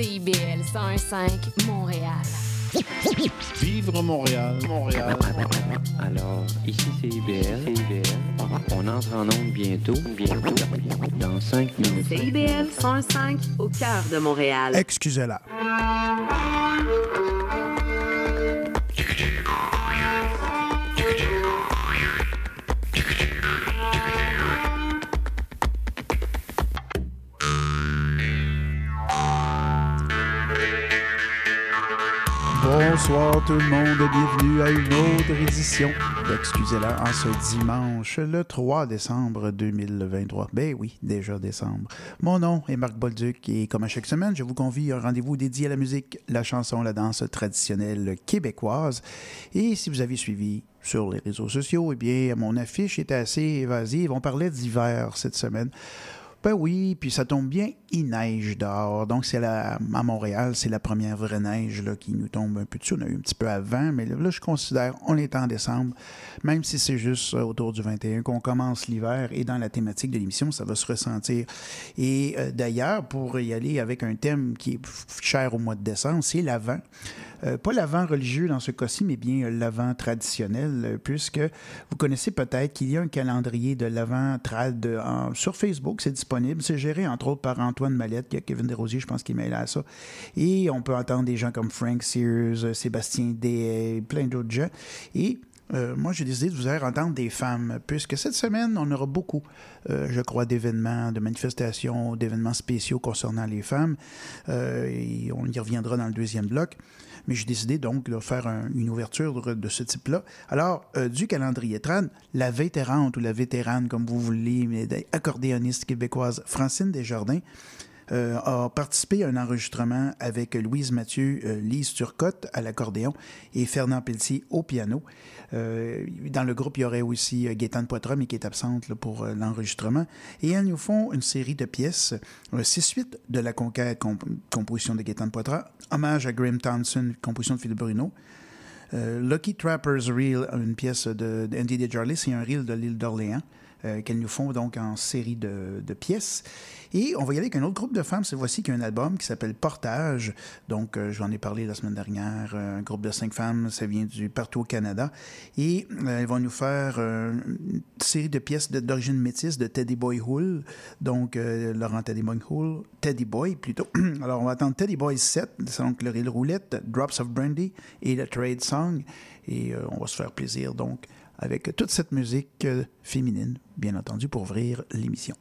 CIBL 105 Montréal. Vivre Montréal, Montréal. Alors, ici c'est IBL. IBL. On entre en onde bientôt. Bientôt. Dans 5 minutes. CIBL 105 au cœur de Montréal. Excusez-la. Bonsoir tout le monde, bienvenue à une autre édition d'Excusez-la en ce dimanche, le 3 décembre 2023. Ben oui, déjà décembre. Mon nom est Marc Bolduc et comme à chaque semaine, je vous convie à un rendez-vous dédié à la musique, la chanson, la danse traditionnelle québécoise. Et si vous avez suivi sur les réseaux sociaux, eh bien, mon affiche était assez évasive. On parlait d'hiver cette semaine. Ben oui, puis ça tombe bien, il neige dehors. Donc, c'est la, à Montréal, c'est la première vraie neige là, qui nous tombe un peu dessus. On a eu un petit peu avant, mais là, je considère, on est en décembre, même si c'est juste euh, autour du 21 qu'on commence l'hiver et dans la thématique de l'émission, ça va se ressentir. Et euh, d'ailleurs, pour y aller avec un thème qui est cher au mois de décembre, c'est l'avant. Euh, pas l'avant religieux dans ce cas-ci, mais bien euh, l'avant traditionnel, euh, puisque vous connaissez peut-être qu'il y a un calendrier de l'avant trad sur Facebook, c'est disponible. C'est géré entre autres par Antoine Mallette, y a Kevin Desrosiers, je pense qu'il mêlé à ça. Et on peut entendre des gens comme Frank Sears, Sébastien Day, plein d'autres gens. Euh, moi, j'ai décidé de vous faire entendre des femmes, puisque cette semaine, on aura beaucoup, euh, je crois, d'événements, de manifestations, d'événements spéciaux concernant les femmes. Euh, on y reviendra dans le deuxième bloc. Mais j'ai décidé donc de faire un- une ouverture de, ce type-là. Alors, du calendrier trad, la vétérante ou la vétérane, comme vous voulez, accordéoniste québécoise Francine Desjardins, euh, a participé à un enregistrement avec Louise Mathieu, euh, Lise Turcotte à l'accordéon et Fernand Pelletier au piano. Euh, dans le groupe, il y aurait aussi Gaétane Poitras, mais qui est absente pour l'enregistrement. Et elles nous font une série de pièces, six suites de La Conquête, comp- composition de Gaétane Poitras, hommage à Graham Townsend, composition de Philippe Bruno. Lucky Trapper's Reel, une pièce de, de Andy DeJarlis et un reel de l'île d'Orléans, euh, qu'elles nous font donc en série de, pièces. Et on va y aller avec un autre groupe de femmes, cette fois-ci, qui a un album qui s'appelle Portage. Donc, euh, j'en ai parlé la semaine dernière. euh, un groupe de cinq femmes, ça vient du partout au Canada. Et euh, elles vont nous faire une série de pièces d'origine métisse de Teddy Boy Hull. Donc, Laurent Teddy Boy Hull, Teddy Boy plutôt. Alors, on va attendre Teddy Boy 7, c'est donc le Roulette, Drops of Brandy et le Trade Song. Et on va se faire plaisir donc avec toute cette musique euh, féminine, bien entendu, pour ouvrir l'émission.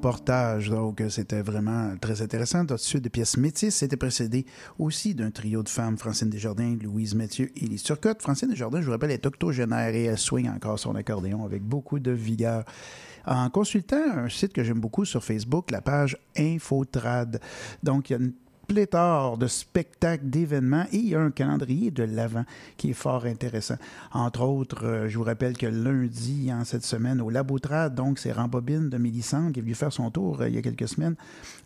Portage. Donc, euh, c'était vraiment très intéressant. Tout de des pièces métisses. C'était précédé aussi d'un trio de femmes, Francine Desjardins, Louise Mathieu et Lise Turcotte. Francine Desjardins, je vous rappelle, est octogénaire et elle swing encore son accordéon avec beaucoup de vigueur. En consultant un site que j'aime beaucoup sur Facebook, la page Infotrad. Donc, il y a une pléthore de spectacles, d'événements et il y a un calendrier de l'avant qui est fort intéressant. Entre autres, euh, je vous rappelle que lundi, en cette semaine, au Labotrad, donc c'est Rambobine de Mélissande qui est venu faire son tour euh, il y a quelques semaines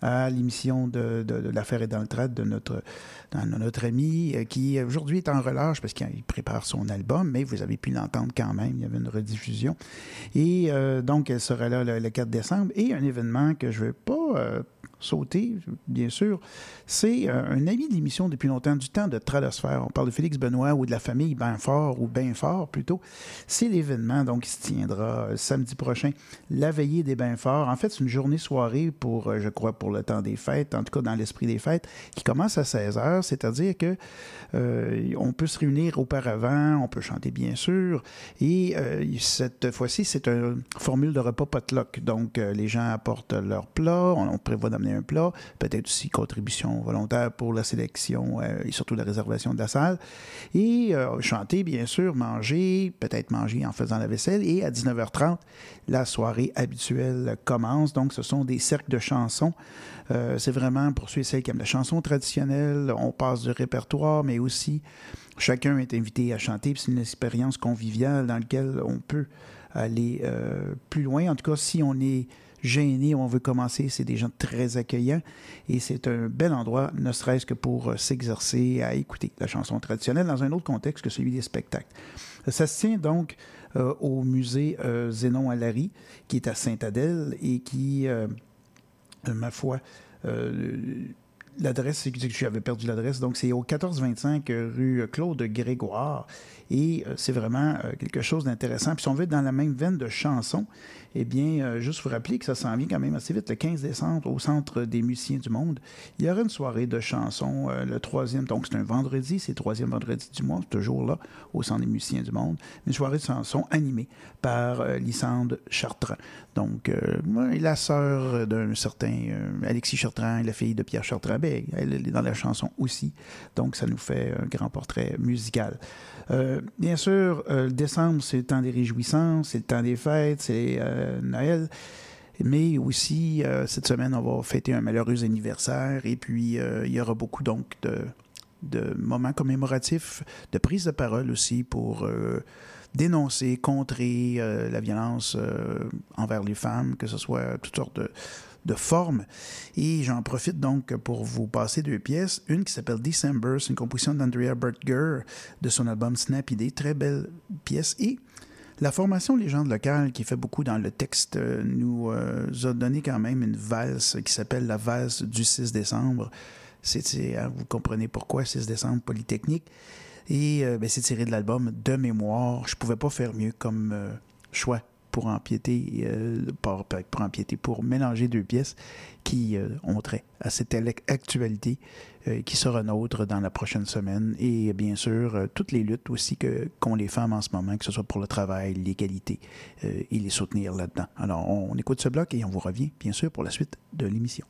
à l'émission de, l'affaire est dans le trad de notre, de notre ami euh, qui aujourd'hui est en relâche parce qu'il prépare son album, mais vous avez pu l'entendre quand même, il y avait une rediffusion. Et donc, elle sera là le, 4 décembre et un événement que je ne vais pas sauter, bien sûr, c'est euh, un ami de l'émission depuis longtemps, du temps de Tradosphère. On parle de Félix Benoît ou de la famille Benfort ou Bainfort plutôt. C'est l'événement donc qui se tiendra euh, samedi prochain, la veillée des Bainforts. En fait, c'est une journée-soirée pour, euh, je crois, pour le temps des fêtes, en tout cas dans l'esprit des fêtes, qui commence à 16 h, c'est-à-dire que on peut se réunir auparavant, on peut chanter bien sûr, et cette fois-ci, c'est une formule de repas potluck. Donc, les gens apportent leur plat, on prévoit d'amener un plat, peut-être aussi contribution volontaire pour la sélection euh, et surtout la réservation de la salle. Et euh, chanter, bien sûr, manger, peut-être manger en faisant la vaisselle. Et à 19h30, la soirée habituelle commence. Donc, ce sont des cercles de chansons. Euh, c'est vraiment pour ceux et celles qui aiment la chanson traditionnelle. On passe du répertoire, mais aussi chacun est invité à chanter. C'est une expérience conviviale dans laquelle on peut aller plus loin. En tout cas, si on est gêné on veut commencer. C'est des gens très accueillants et c'est un bel endroit, ne serait-ce que pour euh, s'exercer à écouter la chanson traditionnelle dans un autre contexte que celui des spectacles. Ça se tient donc euh, au musée euh, Zénon Alary, qui est à Saint-Adèle et qui, ma foi, l'adresse, c'est que j'avais perdu l'adresse, donc c'est au 1425 rue Claude Grégoire. Et c'est vraiment quelque chose d'intéressant. Puis si on veut être dans la même veine de chansons, eh bien, euh, juste vous rappeler que ça s'en vient quand même assez vite. Le 15 décembre, au Centre des musiciens du monde, il y aura une soirée de chansons, euh, le troisième, donc c'est un vendredi, c'est le troisième vendredi du mois, toujours là, au Centre des musiciens du monde, une soirée de chansons animée par euh, Lysande Chartrand. Donc, la sœur d'un certain Alexis Chartrand, la fille de Pierre Chartrand, elle est dans la chanson aussi. Donc, ça nous fait un grand portrait musical. bien sûr, décembre, c'est le temps des réjouissances, c'est le temps des fêtes, c'est euh, Noël. Mais aussi, euh, cette semaine, on va fêter un malheureux anniversaire et puis euh, il y aura beaucoup donc de, de, moments commémoratifs, de prise de parole aussi pour dénoncer, contrer la violence envers les femmes, que ce soit toutes sortes de, de formes. Et j'en profite donc pour vous passer deux pièces. Une qui s'appelle December, c'est une composition d'Andrea Bertger de son album Snappy Day, très belle pièce. Et la formation Légende locale, qui fait beaucoup dans le texte, euh, nous euh, a donné quand même une valse qui s'appelle la valse du 6 décembre. C'est, hein, vous comprenez pourquoi 6 décembre Polytechnique. Et euh, ben, c'est tiré de l'album De mémoire. Je pouvais pas faire mieux comme choix pour empiéter, pour, pour, empiéter, pour mélanger deux pièces qui ont trait à cette actualité euh, qui sera nôtre dans la prochaine semaine. Et bien sûr, euh, toutes les luttes aussi que qu'ont les femmes en ce moment, que ce soit pour le travail, l'égalité, euh, et les soutenir là-dedans. Alors, on écoute ce bloc et on vous revient, bien sûr, pour la suite de l'émission.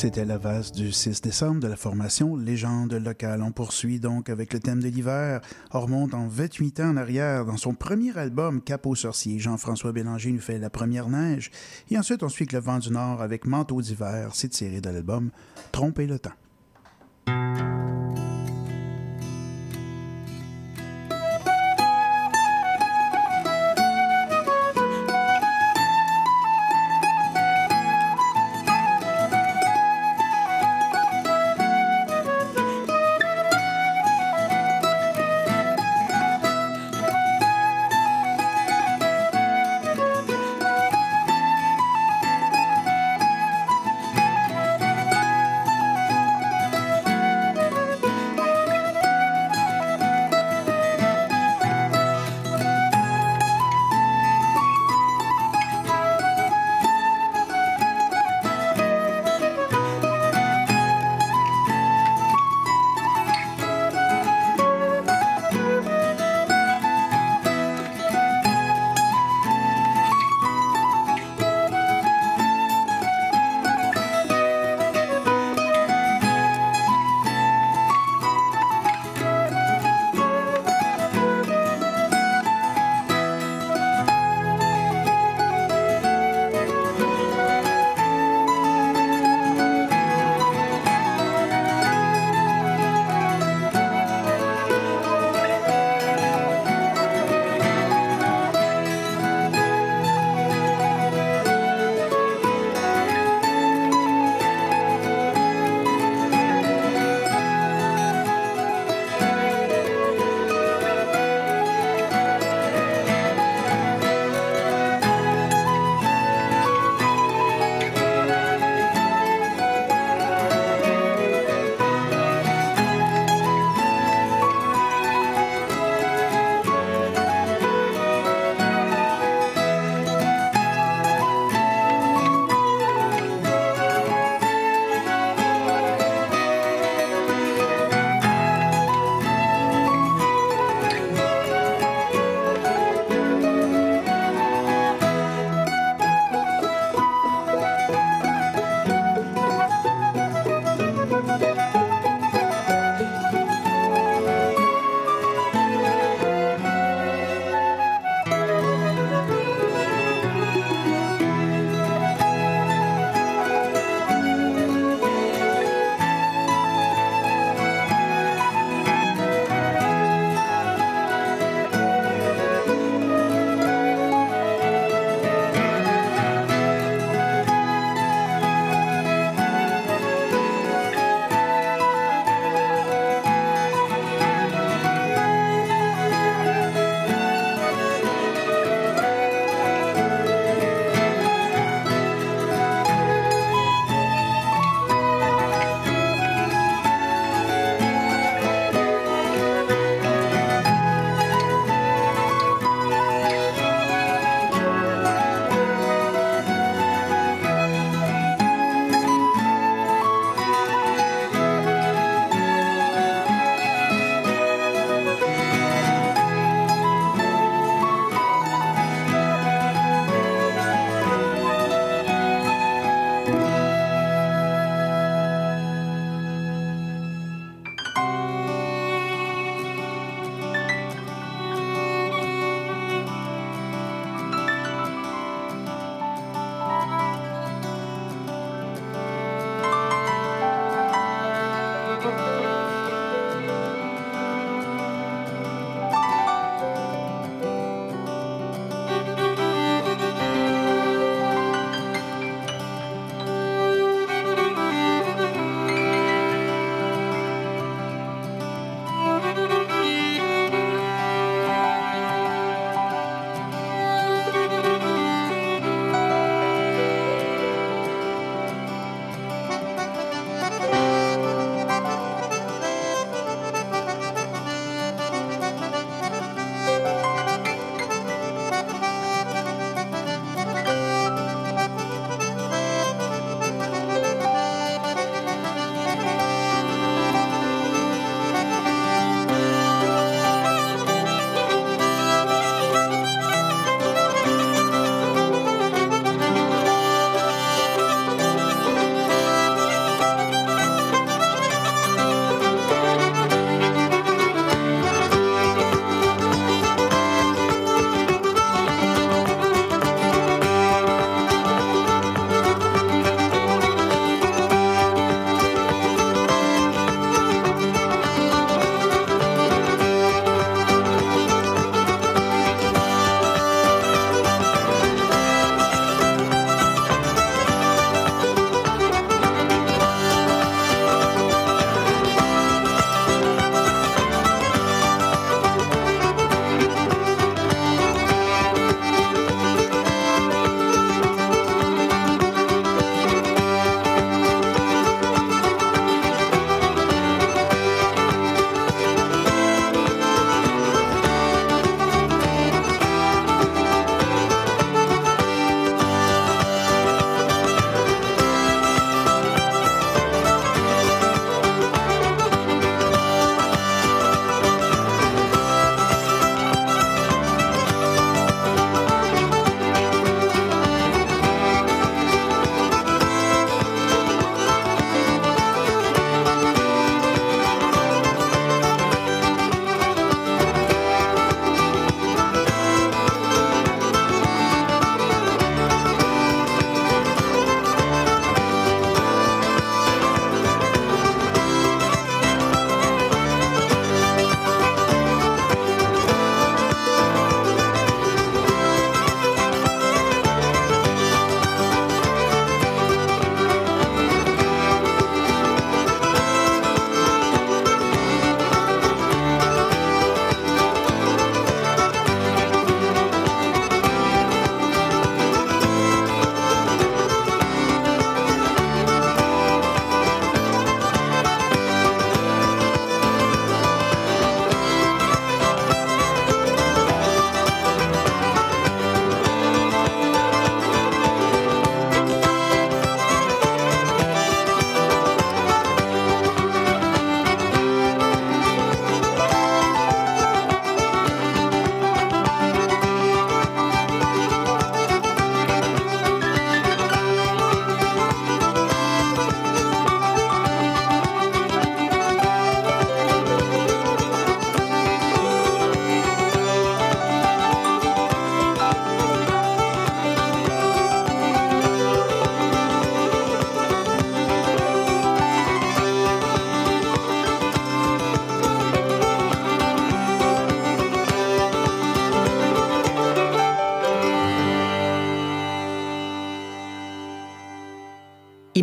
C'était la vase du 6 décembre de la formation Légende locale. On poursuit donc avec le thème de l'hiver. On remonte en 28 ans en arrière. Dans son premier album, Capot sorcier, Jean-François Bélanger nous fait La première neige. Et ensuite, on suit Le vent du nord avec Manteau d'hiver. C'est tiré de l'album Tromper le temps.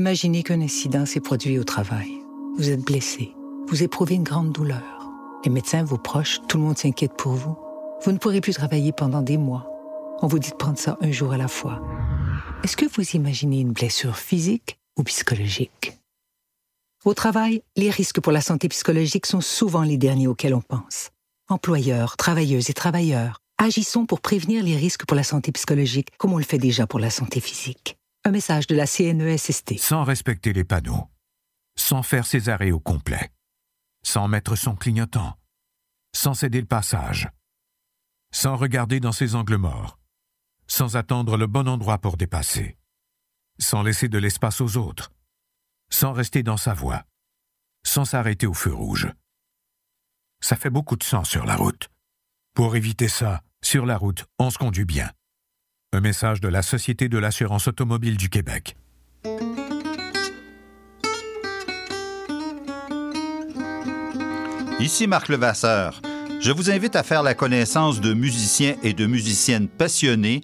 Imaginez qu'un incident s'est produit au travail. Vous êtes blessé. Vous éprouvez une grande douleur. Les médecins, vos proches, tout le monde s'inquiète pour vous. Vous ne pourrez plus travailler pendant des mois. On vous dit de prendre ça un jour à la fois. Est-ce que vous imaginez une blessure physique ou psychologique? Au travail, les risques pour la santé psychologique sont souvent les derniers auxquels on pense. Employeurs, travailleuses et travailleurs, agissons pour prévenir les risques pour la santé psychologique comme on le fait déjà pour la santé physique. Message de la CNESST. sans respecter les panneaux, sans faire ses arrêts au complet, sans mettre son clignotant, sans céder le passage, sans regarder dans ses angles morts, sans attendre le bon endroit pour dépasser, sans laisser de l'espace aux autres, sans rester dans sa voie, sans s'arrêter au feu rouge. Ça fait beaucoup de sang sur la route. Pour éviter ça, sur la route, on se conduit bien. Message de la Société de l'assurance automobile du Québec. Ici Marc Levasseur. Je vous invite à faire la connaissance de musiciens et de musiciennes passionnés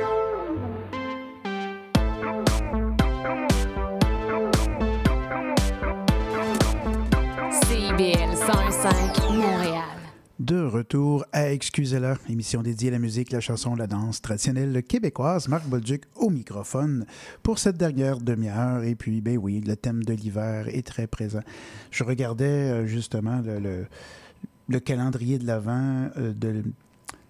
105 Montréal. De retour à Excusez-la, émission dédiée à la musique, la chanson, la danse traditionnelle québécoise. Marc Bolduc au microphone pour cette dernière demi-heure. Et puis, ben oui, le thème de l'hiver est très présent. Je regardais euh, justement le, le- le calendrier de l'Avent euh, de,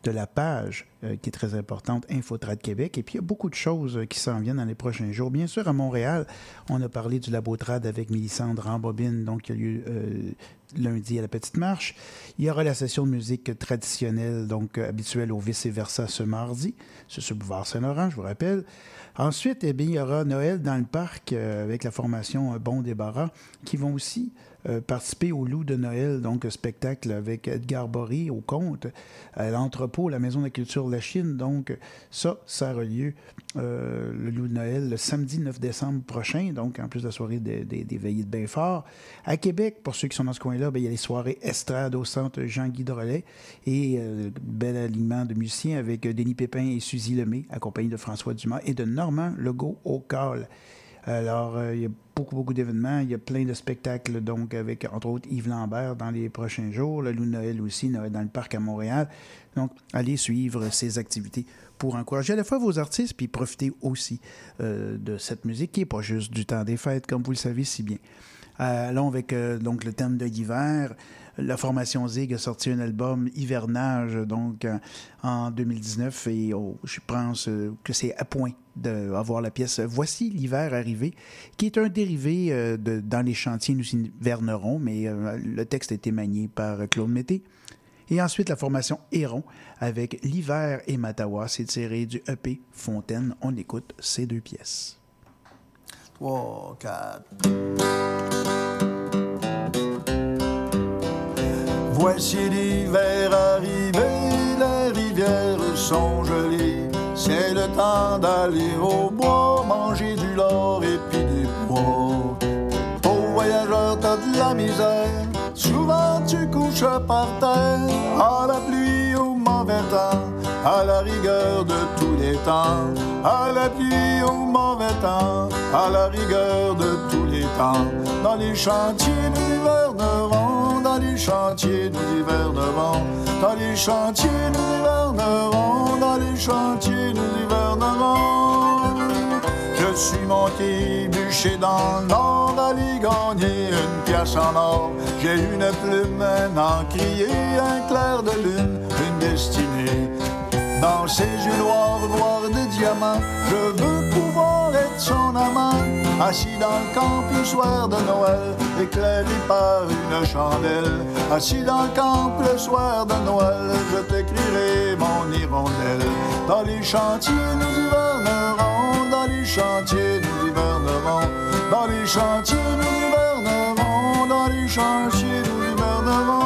de la page euh, qui est très importante, Infotrad Québec. Et puis, il y a beaucoup de choses qui s'en viennent dans les prochains jours. Bien sûr, à Montréal, on a parlé du Labotrad avec Mélissandre en bobine, donc il y a euh, lundi à la Petite Marche. Il y aura la session de musique traditionnelle, donc euh, habituelle au vice-versa ce mardi. C'est sur le boulevard Saint-Laurent, je vous rappelle. Ensuite, eh bien, il y aura Noël dans le parc euh, avec la formation euh, Bon Débarras qui vont aussi participer au Loup de Noël, donc spectacle avec Edgar Bory au compte, à l'entrepôt, la Maison de la Culture de la Chine. Donc, ça, ça aura lieu euh, le Loup de Noël le samedi 9 décembre prochain, donc en plus de la soirée des, veillées de Belfort. À Québec, pour ceux qui sont dans ce coin-là, ben, il y a les soirées Estrade au centre Jean-Guy Drolet et euh, bel alignement de musiciens avec euh, Denis Pépin et Suzy Lemay, accompagnés de François Dumas et de Normand Legault au call. Alors, euh, il y a beaucoup, beaucoup d'événements. Il y a plein de spectacles, donc, avec, entre autres, Yves Lambert dans les prochains jours. Le Loup Noël aussi, dans le parc à Montréal. Donc, allez suivre ces activités pour encourager à la fois vos artistes, puis profiter aussi euh, de cette musique qui n'est pas juste du temps des fêtes, comme vous le savez si bien. Euh, allons avec euh, donc le thème de l'hiver. La formation Zig a sorti un album Hivernage donc en, en 2019 et oh, je pense euh, que c'est à point d'avoir la pièce Voici l'hiver arrivé, qui est un dérivé euh, de Dans les chantiers nous hivernerons, mais euh, le texte a été manié par Claude Mété. Et ensuite, la formation Héron avec L'hiver et Matawa, c'est tiré du EP Fontaine. On écoute ces deux pièces. 3, 4. Voici l'hiver arrivé, les rivières sont jolies. C'est le temps d'aller au bois, manger Souvent tu couches par terre, à la pluie au mauvais temps, à la rigueur de tous les temps, à la pluie au mauvais temps, à la rigueur de tous les temps. Dans les chantiers nous hivernerons, dans les chantiers nous hivernerons, dans les chantiers nous hivernerons, dans les chantiers nous hivernerons. Suis monté bûcher dans le nord, aller gagner une pièce en or. J'ai une plume, un encrier, un clair de lune, une destinée. Dans ses yeux noirs, noirs de diamants, je veux pouvoir être son amant. Assis dans le camp le soir de Noël, éclairé par une chandelle. Assis dans le camp le soir de Noël, je t'écrirai mon hirondelle. Dans les chantiers, nous les chantiers, nous hivernerons. Dans les chantiers, nous hivernerons, dans les chantiers, nous hivernerons.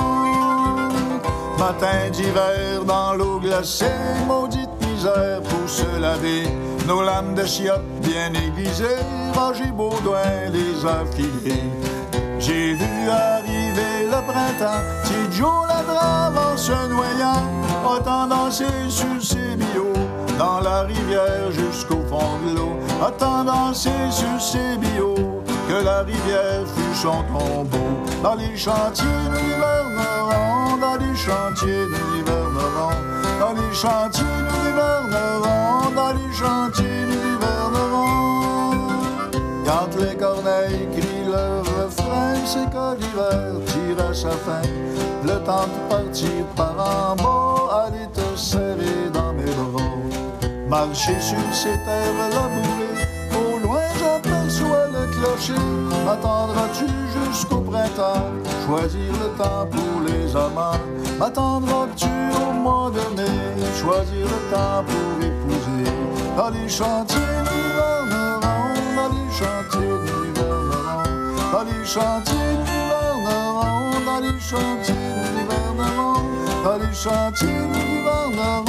matin d'hiver dans l'eau glacée, maudite misère pour se laver. Nos lames de chiottes bien aiguisées, Roger Baudouin les a. J'ai vu arriver le printemps, petit Joe la drame en se noyant, autant danser sur ses billots, dans la rivière jusqu'au fond de l'eau, autant danser sur ses billots, que la rivière fut son tombeau, dans les chantiers de l'hiverneron, dans les chantiers de l'hiverneron, dans les chantiers de l'hiverneron, dans les chantiers de l'hiverneron. Quand les corneilles crient leur refrain, c'est que l'hiver tire à sa fin. Le temps de partir par en bas, aller te serrer. Marcher sur ces terres labourées, au loin j'aperçois le clocher. M'attendras-tu jusqu'au printemps, choisir le temps pour les amants? M'attendras-tu au mois de mai, choisir le temps pour épouser? Dans les chantiers d'hiverneron, dans les chantiers d'hiverneron, dans les chantiers d'hiverneron, dans les chantiers d'hiverneron, dans les chantiers d'hiverneron,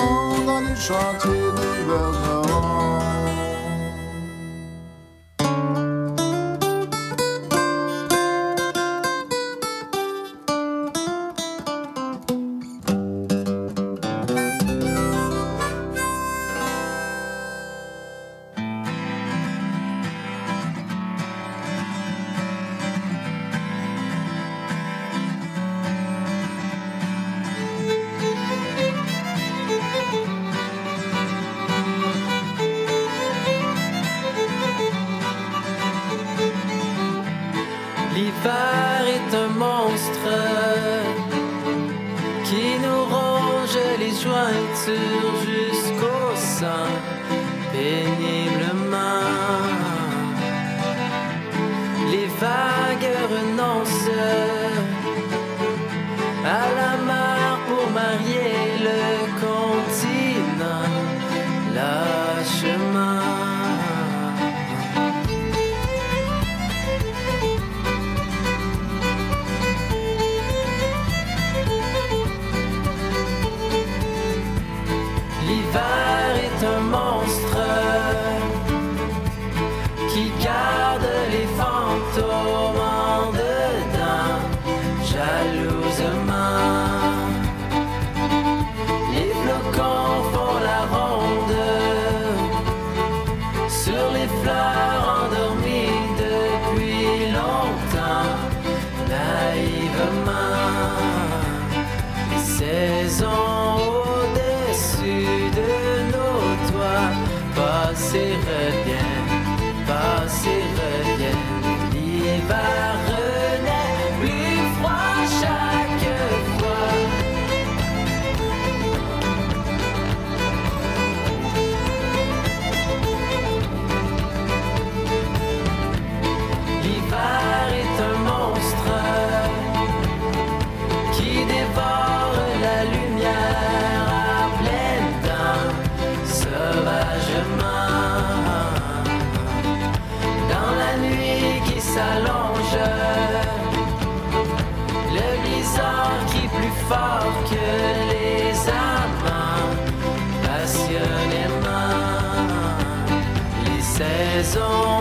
zone.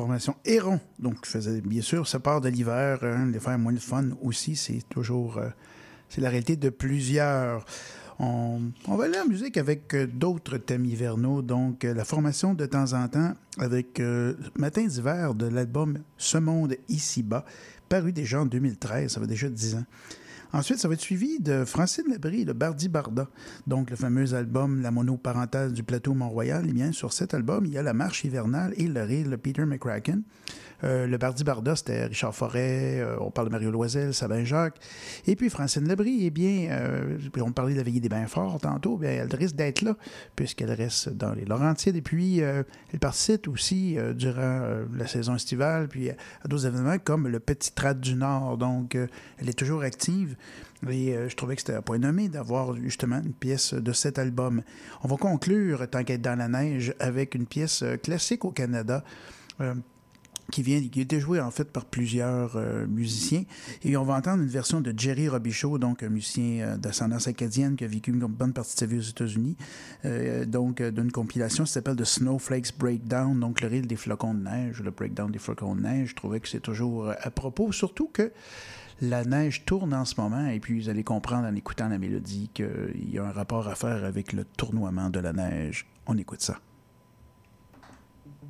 Formation Héron, donc, faisait bien sûr, ça part de l'hiver, hein, l'hiver moins le fun aussi, c'est toujours, euh, c'est la réalité de plusieurs. On, va aller en musique avec euh, d'autres thèmes hivernaux, donc euh, la formation de temps en temps avec Matin d'hiver de l'album Ce monde ici-bas, paru déjà en 2013, ça fait déjà 10 ans. Ensuite, ça va être suivi de Francine Labrie, le Bardi Barda, donc le fameux album La monoparentale du plateau Mont-Royal. Eh bien, sur cet album, il y a la marche hivernale et le rire de Peter McCracken. Euh, le Bardi Barda, c'était Richard Forêt, euh, on parle de Mario Loisel, Sabin Jacques. Et puis Francine Labrie, eh bien, euh, on parlait de la veillée des bains forts tantôt, bien, elle risque d'être là, puisqu'elle reste dans les Laurentides. Et puis, elle participe aussi durant la saison estivale, puis à d'autres événements comme le Petit Trade du Nord. Donc, elle est toujours active. Et je trouvais que c'était un point nommé d'avoir justement une pièce de cet album. On va conclure, tant qu'être dans la neige, avec une pièce classique au Canada. Qui vient, a été jouée en fait par plusieurs euh, musiciens. Et on va entendre une version de Jerry Robichaud, donc un musicien euh, d'ascendance acadienne qui a vécu une bonne partie de sa vie aux États-Unis. Euh, donc, d'une compilation qui s'appelle The Snowflakes Breakdown, donc le rire des flocons de neige, le breakdown des flocons de neige. Je trouvais que c'est toujours à propos, surtout que la neige tourne en ce moment, et puis vous allez comprendre en écoutant la mélodie qu'il y a un rapport à faire avec le tournoiement de la neige. On écoute ça.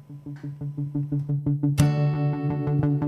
Thank you.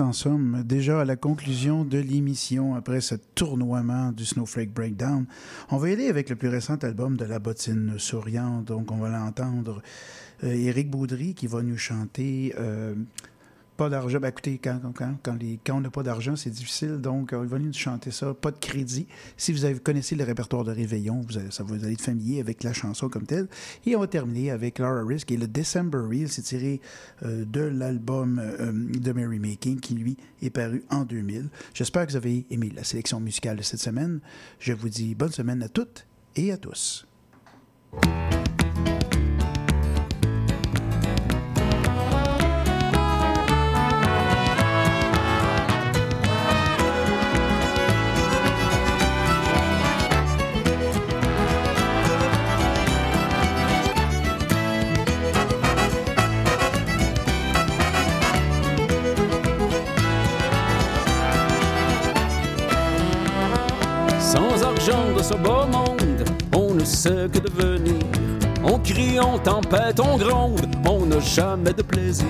En sommes déjà à la conclusion de l'émission après ce tournoiement du Snowflake Breakdown. On va y aller avec le plus récent album de La Bottine Souriante. Donc, on va l'entendre. Euh, Éric Baudry qui va nous chanter euh, Pas d'argent. Ben, écoutez, quand, quand, quand, quand on n'a pas d'argent, c'est difficile. Donc, euh, il va nous chanter ça. Pas de crédit. Si vous avez, connaissez le répertoire de Réveillon, vous ça vous allez être familier avec la chanson comme telle. Et on va terminer avec Laura Risk est le December Reel. C'est tiré euh, de l'album euh, de Mary Making qui, lui, est paru en 2000. J'espère que vous avez aimé la sélection musicale de cette semaine. Je vous dis bonne semaine à toutes et à tous. Ce beau monde, on ne sait que devenir. On crie, on tempête, on gronde, on n'a jamais de plaisir.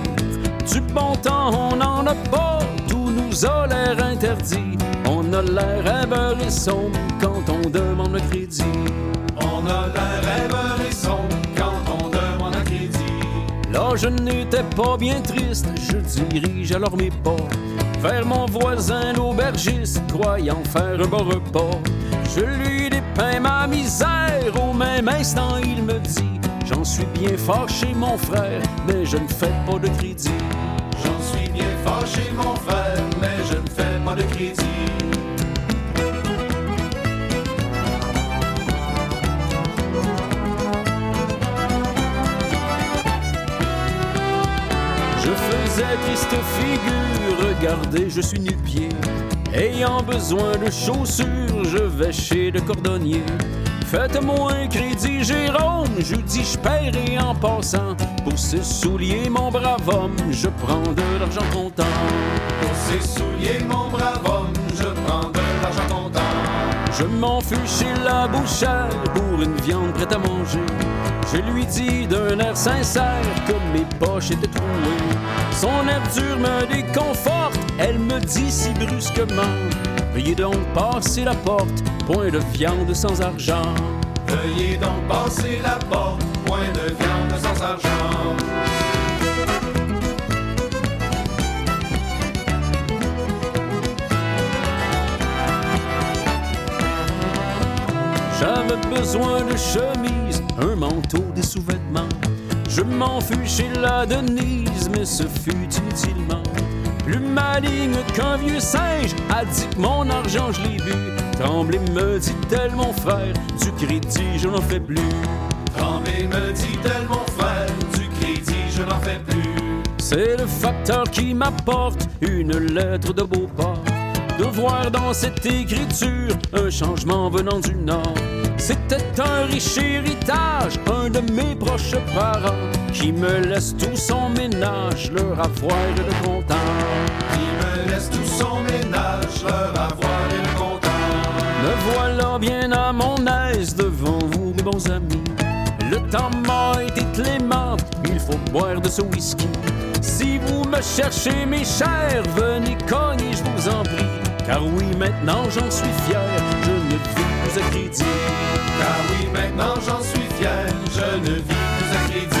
Du bon temps, on n'en a pas, tout nous a l'air interdit. On a l'air rêveur et sombre quand on demande le crédit. On a l'air rêveur et sombre quand on demande un crédit. Là, je n'étais pas bien triste, je dirige alors mes pas vers mon voisin l'aubergiste, croyant faire un bon repas. Je lui dépeins ma misère, au même instant il me dit J'en suis bien fâché mon frère, mais je ne fais pas de crédit. J'en suis bien fâché mon frère, mais je ne fais pas de crédit. Je faisais triste figure, regardez, je suis nu-pied. Ayant besoin de chaussures, je vais chez le cordonnier. Faites-moi un crédit, Jérôme, je dis je paierai en passant. Pour ces souliers, mon brave homme, je prends de l'argent comptant. Pour ces souliers, mon brave homme, je prends de l'argent comptant. Je m'en fus chez la bouchère pour une viande prête à manger. Je lui dis d'un air sincère que mes poches étaient trouées. Son air dur me déconforte, elle me dit si brusquement Veuillez donc passer la porte, point de viande sans argent. Veuillez donc passer la porte, point de viande sans argent. J'avais besoin de chemise, un manteau, des sous-vêtements. Je m'en fus chez la Denise, mais ce fut inutilement. Plus maligne qu'un vieux singe a dit que mon argent je l'ai bu. Tremblay me dit-elle mon frère, du crédit je n'en fais plus. Tremblay me dit-elle mon frère, du crédit je n'en fais plus. C'est le facteur qui m'apporte une lettre de Beauport. De voir dans cette écriture un changement venant du Nord. C'était un riche héritage, un de mes proches parents, qui me laisse tout son ménage, leur avoir et le comptant. Qui me laisse tout son ménage, leur avoir et le comptant. Me voilà bien à mon aise devant vous, mes bons amis. Le temps m'a été clément, il faut boire de ce whisky. Si vous me cherchez, mes chers, venez cogner, je vous en prie. Car oui, maintenant j'en suis fier, je ne vis plus à crédit. Car oui, maintenant j'en suis fier, je ne vis plus à crédit.